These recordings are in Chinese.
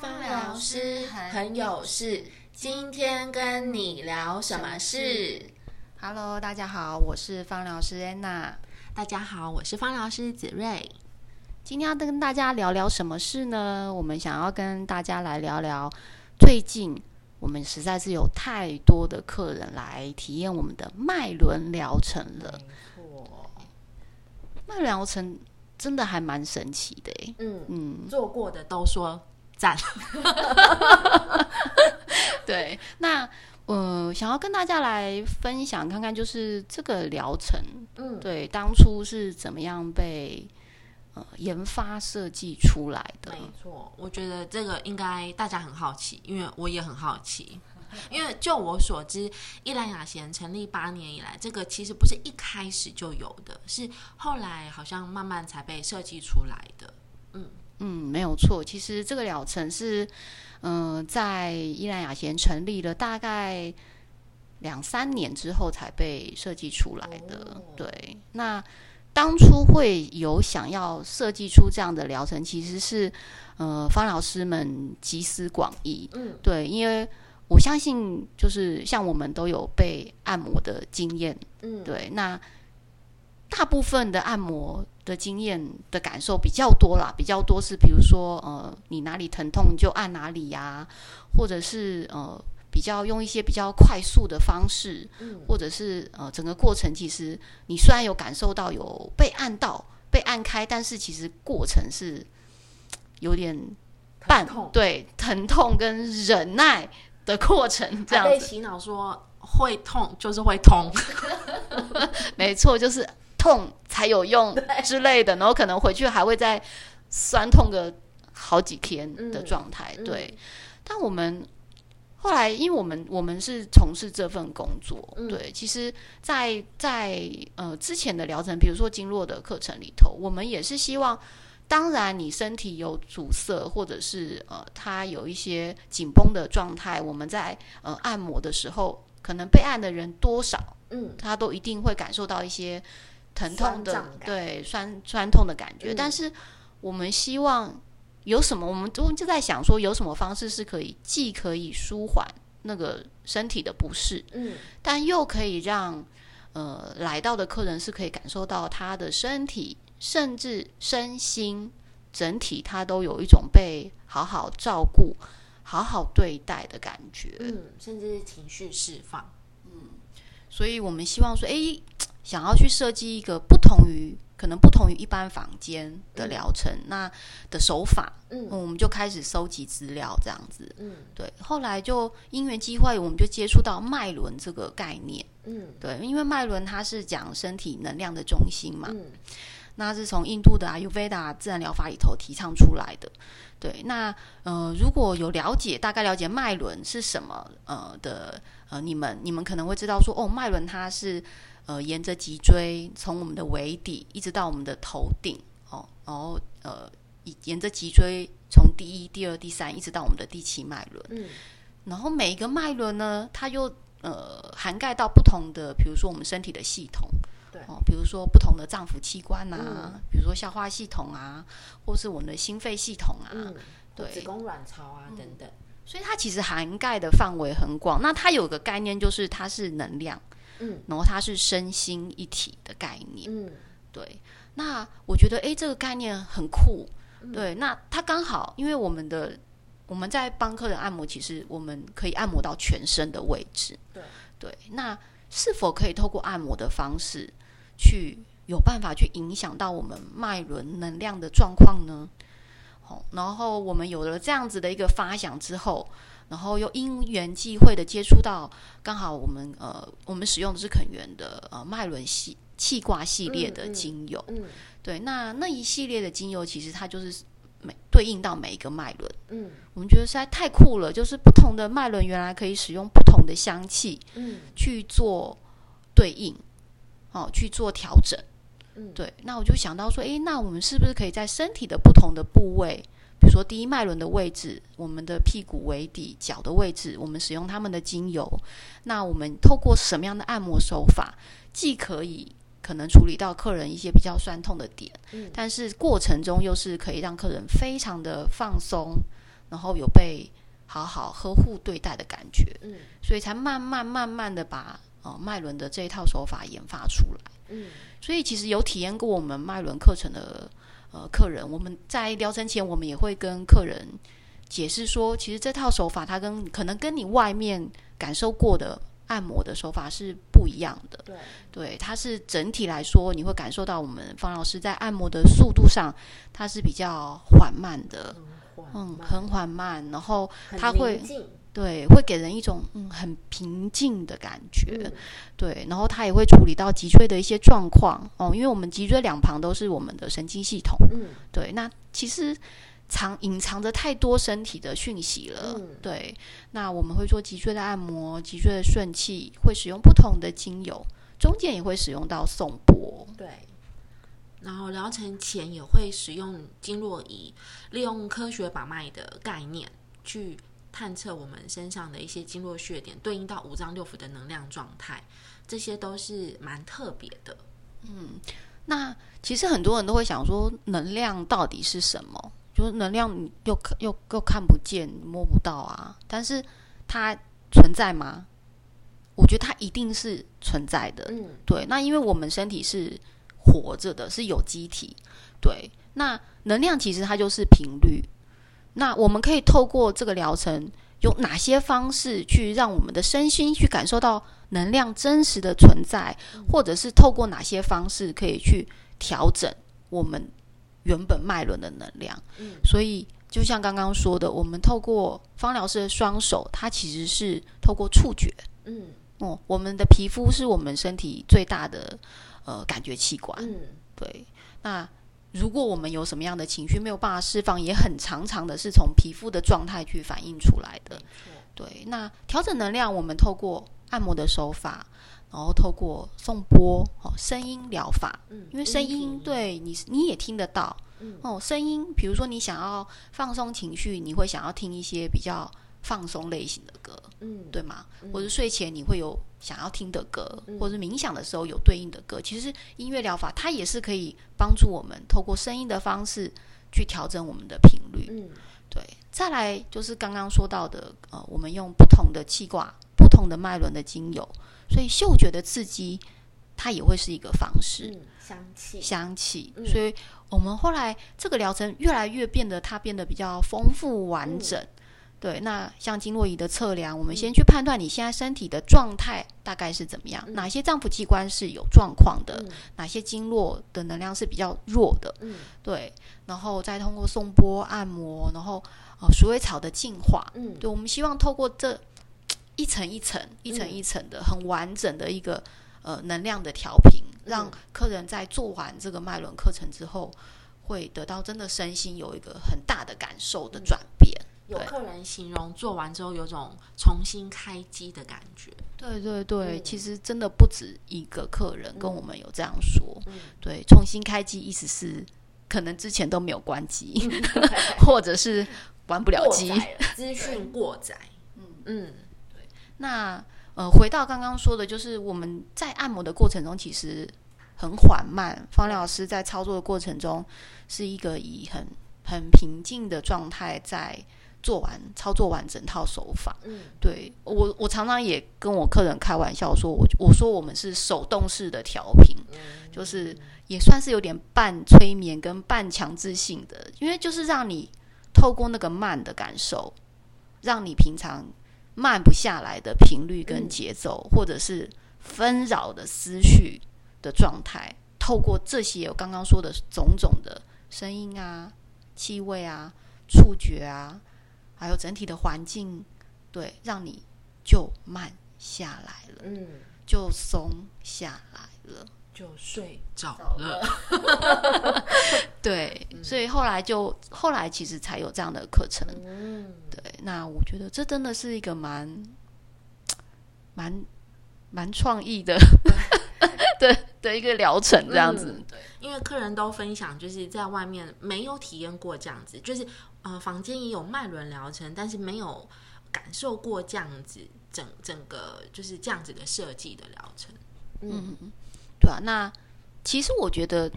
芳疗师很有事，今天跟你聊什么事？Hello，大家好，我是方疗师安娜。大家好，我是方疗师子睿。今天要跟大家聊聊什么事呢？我们想要跟大家来聊聊，最近我们实在是有太多的客人来体验我们的脉轮疗程了。没错，脉疗程。真的还蛮神奇的哎，嗯嗯，做过的都说赞。对，那呃，想要跟大家来分享看看，就是这个疗程，嗯，对，当初是怎么样被呃研发设计出来的？没错，我觉得这个应该大家很好奇，因为我也很好奇。因为就我所知，伊兰雅贤成立八年以来，这个其实不是一开始就有的，是后来好像慢慢才被设计出来的。嗯嗯，没有错。其实这个疗程是，嗯，在伊兰雅贤成立了大概两三年之后才被设计出来的。对，那当初会有想要设计出这样的疗程，其实是呃，方老师们集思广益。嗯，对，因为。我相信，就是像我们都有被按摩的经验，嗯，对。那大部分的按摩的经验的感受比较多啦，比较多是比如说，呃，你哪里疼痛就按哪里呀，或者是呃，比较用一些比较快速的方式，嗯，或者是呃，整个过程其实你虽然有感受到有被按到、被按开，但是其实过程是有点半对疼痛跟忍耐。的过程，这样被洗脑说会痛就是会痛，没错，就是痛才有用之类的，然后可能回去还会再酸痛个好几天的状态。对，但我们后来，因为我们我们是从事这份工作，对，其实，在在呃之前的疗程，比如说经络的课程里头，我们也是希望。当然，你身体有阻塞，或者是呃，它有一些紧绷的状态，我们在呃按摩的时候，可能被按的人多少，嗯，他都一定会感受到一些疼痛的，对，酸酸痛的感觉。但是我们希望有什么，我们都就在想说，有什么方式是可以既可以舒缓那个身体的不适，嗯，但又可以让呃来到的客人是可以感受到他的身体。甚至身心整体，他都有一种被好好照顾、好好对待的感觉。嗯，甚至是情绪释放。嗯，所以我们希望说，哎，想要去设计一个不同于可能不同于一般房间的疗程，那的手法。嗯，我们就开始收集资料，这样子。嗯，对。后来就因缘机会，我们就接触到脉轮这个概念。嗯，对，因为脉轮它是讲身体能量的中心嘛。嗯。那是从印度的阿尤维达自然疗法里头提倡出来的，对。那呃，如果有了解，大概了解脉轮是什么呃的呃，你们你们可能会知道说，哦，脉轮它是呃沿着脊椎从我们的尾底一直到我们的头顶哦，然后呃沿着脊椎从第一、第二、第三一直到我们的第七脉轮，嗯。然后每一个脉轮呢，它又呃涵盖到不同的，比如说我们身体的系统。哦，比如说不同的脏腑器官啊，比如说消化系统啊，或是我们的心肺系统啊，对，子宫卵巢啊等等，所以它其实涵盖的范围很广。那它有个概念，就是它是能量，嗯，然后它是身心一体的概念，嗯，对。那我觉得，哎，这个概念很酷，对。那它刚好，因为我们的我们在帮客人按摩，其实我们可以按摩到全身的位置，对对。那是否可以透过按摩的方式？去有办法去影响到我们脉轮能量的状况呢？好，然后我们有了这样子的一个发想之后，然后又因缘际会的接触到，刚好我们呃，我们使用的是肯源的呃脉轮系气挂系列的精油，嗯，对，那那一系列的精油其实它就是每对应到每一个脉轮，嗯，我们觉得实在太酷了，就是不同的脉轮原来可以使用不同的香气，嗯，去做对应。哦，去做调整，嗯，对，那我就想到说，诶，那我们是不是可以在身体的不同的部位，比如说第一脉轮的位置，我们的屁股为底、脚的位置，我们使用他们的精油，那我们透过什么样的按摩手法，既可以可能处理到客人一些比较酸痛的点，嗯，但是过程中又是可以让客人非常的放松，然后有被好好呵护对待的感觉，嗯。所以才慢慢慢慢的把呃脉轮的这一套手法研发出来。嗯所以其实有体验过我们脉轮课程的呃客人，我们在疗程前，我们也会跟客人解释说，其实这套手法它跟可能跟你外面感受过的按摩的手法是不一样的。对，对，它是整体来说，你会感受到我们方老师在按摩的速度上，它是比较缓慢的，嗯，很缓慢，然后它会对，会给人一种嗯很平静的感觉，嗯。对，然后它也会处理到脊椎的一些状况哦，因为我们脊椎两旁都是我们的神经系统，嗯。对，那其实藏隐藏着太多身体的讯息了，嗯。对，那我们会做脊椎的按摩、脊椎的顺气，会使用不同的精油，中间也会使用到颂钵，对。然后疗程前也会使用经络仪，利用科学把脉的概念去探测我们身上的一些经络穴点，对应到五脏六腑的能量状态，这些都是蛮特别的。嗯那其实很多人都会想说，能量到底是什么？就是能量你又看又又看不见、摸不到啊，但是它存在吗？我觉得它一定是存在的。嗯对，那因为我们身体是活着的，是有机体。对，那能量其实它就是频率。那我们可以透过这个疗程，有哪些方式去让我们的身心去感受到能量真实的存在，或者是透过哪些方式可以去调整我们原本脉轮的能量？嗯所以，就像刚刚说的，我们透过方疗师的双手，它其实是透过触觉。嗯哦，我们的皮肤是我们身体最大的呃感觉器官。嗯对，那如果我们有什么样的情绪没有办法释放，也很常常的是从皮肤的状态去反映出来的。对，那调整能量，我们透过按摩的手法，然后透过颂钵哦，声音疗法，嗯，因为声音对你你也听得到。嗯哦，声音，比如说你想要放松情绪，你会想要听一些比较放松类型的歌，嗯对吗？嗯或者睡前你会有想要听的歌，嗯或者冥想的时候有对应的歌。其实音乐疗法它也是可以帮助我们透过声音的方式去调整我们的频率。嗯对，再来就是刚刚说到的，呃，我们用不同的气挂、不同的脉轮的精油，所以嗅觉的刺激它也会是一个方式。嗯，香气，香气，嗯所以我们后来这个疗程越来越变得它变得比较丰富完整。嗯对，那像经络仪的测量，我们先去判断你现在身体的状态大概是怎么样，嗯。哪些脏腑器官是有状况的，嗯。哪些经络的能量是比较弱的。嗯。对，然后再通过送波按摩，然后呃鼠尾草的净化，嗯。对，我们希望透过这一层一层、一层嗯。一层的很完整的一个呃能量的调频，让嗯客人在做完这个脉轮课程之后，会得到真的身心有一个很大的感受的转变。对有客人形容做完之后有种重新开机的感觉。对对对，嗯其实真的不止一个客人跟我们有这样说。嗯对，重新开机意思是可能之前都没有关机，或者是关不了机。资讯过载。嗯嗯那呃，回到刚刚说的，就是我们在按摩的过程中，其实很缓慢。方老师在操作的过程中，是一个以很很平静的状态在做完操作完整套手法。嗯。对我，我常常也跟我客人开玩笑说，我我说我们是手动式的调频，嗯。就是也算是有点半催眠跟半强制性的，因为就是让你透过那个慢的感受，让你平常慢不下来的频率跟节奏，或者是纷扰的思绪的状态，透过这些我刚刚说的种种的声音啊、气味啊、触觉啊，还有整体的环境，对，让你就慢下来了，嗯，就松下来了。就睡着着了。对，所以后来就后来其实才有这样的课程。嗯，对，那我觉得这真的是一个蛮蛮蛮创意的 的的一个疗程，这样子。嗯对，因为客人都分享，就是在外面没有体验过这样子，就是呃，房间也有脉轮疗程，但是没有感受过这样子整整个就是这样子的设计的疗程。嗯对啊。那其实我觉得，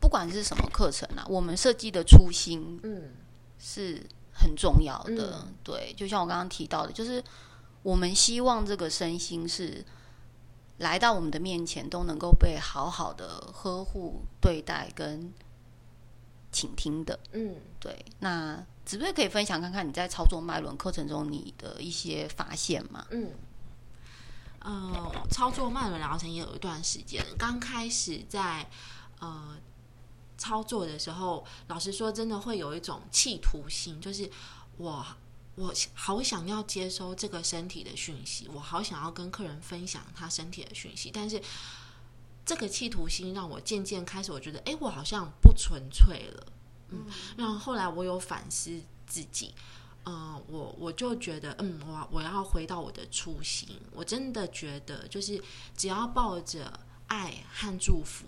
不管是什么课程啊，我们设计的初心嗯是很很重要的。对，就像我刚刚提到的，就是我们希望这个身心是来到我们的面前都能够被好好的呵护对待跟倾听的。嗯，对。那子睿可以分享看看你在操作脉轮课程中你的一些发现吗？嗯。呃，操作脉轮疗程也有一段时间，刚开始在呃操作的时候，老实说，真的会有一种企图心，就是我我好想要接收这个身体的讯息，我好想要跟客人分享他身体的讯息，但是这个企图心让我渐渐开始，我觉得，哎，我好像不纯粹了，嗯，然后后来我有反思自己。嗯，我我就觉得，嗯，我我要回到我的初心。我真的觉得，就是只要抱着爱和祝福，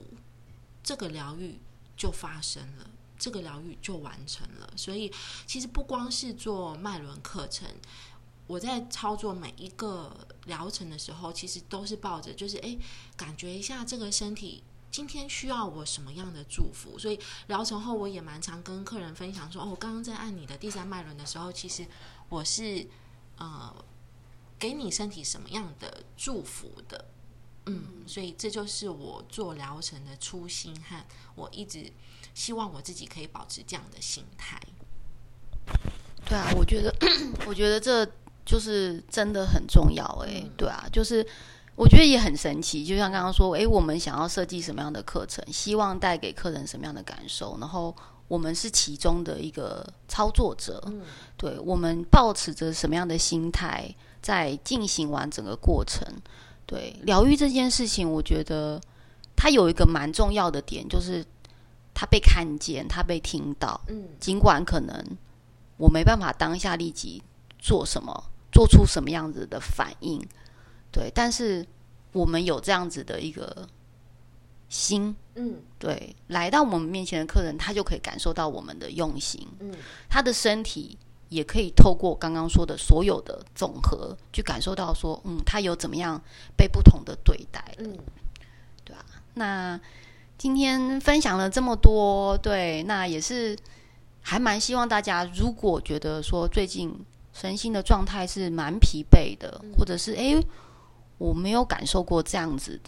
这个疗愈就发生了，这个疗愈就完成了。所以，其实不光是做脉轮课程，我在操作每一个疗程的时候，其实都是抱着，就是哎，感觉一下这个身体。今天需要我什么样的祝福？所以疗程后，我也蛮常跟客人分享说：“哦，我刚刚在按你的第三脉轮的时候，其实我是呃给你身体什么样的祝福的。”嗯，所以这就是我做疗程的初心和我一直希望我自己可以保持这样的心态。对啊，我觉得，我觉得这就是真的很重要。哎，对啊，就是。我觉得也很神奇，就像刚刚说，诶，我们想要设计什么样的课程，希望带给客人什么样的感受，然后我们是其中的一个操作者，对我们保持着什么样的心态，在进行完整个过程，对疗愈这件事情，我觉得它有一个蛮重要的点，就是它被看见，他被听到，嗯，尽管可能我没办法当下立即做什么，做出什么样子的反应。对，但是我们有这样子的一个心，嗯，对，来到我们面前的客人，他就可以感受到我们的用心，嗯，他的身体也可以透过刚刚说的所有的总和，去感受到说，嗯，他有怎么样被不同的对待，嗯，对吧？那今天分享了这么多，对，那也是还蛮希望大家，如果觉得说最近身心的状态是蛮疲惫的，或者是哎。我没有感受过这样子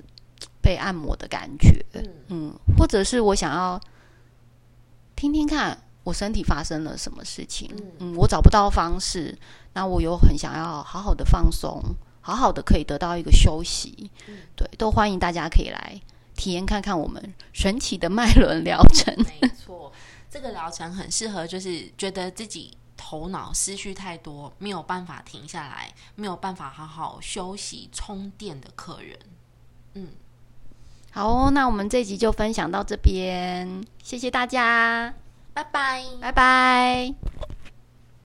被按摩的感觉，嗯，或者是我想要听听看我身体发生了什么事情，嗯，我找不到方式，那我又很想要好好的放松，好好的可以得到一个休息，对，都欢迎大家可以来体验看看我们神奇的脉轮疗程。没错，这个疗程很适合，就是觉得自己。头脑思绪太多，没有办法停下来，没有办法好好休息充电的客人。嗯，好，那我们这集就分享到这边，谢谢大家，拜拜，拜拜。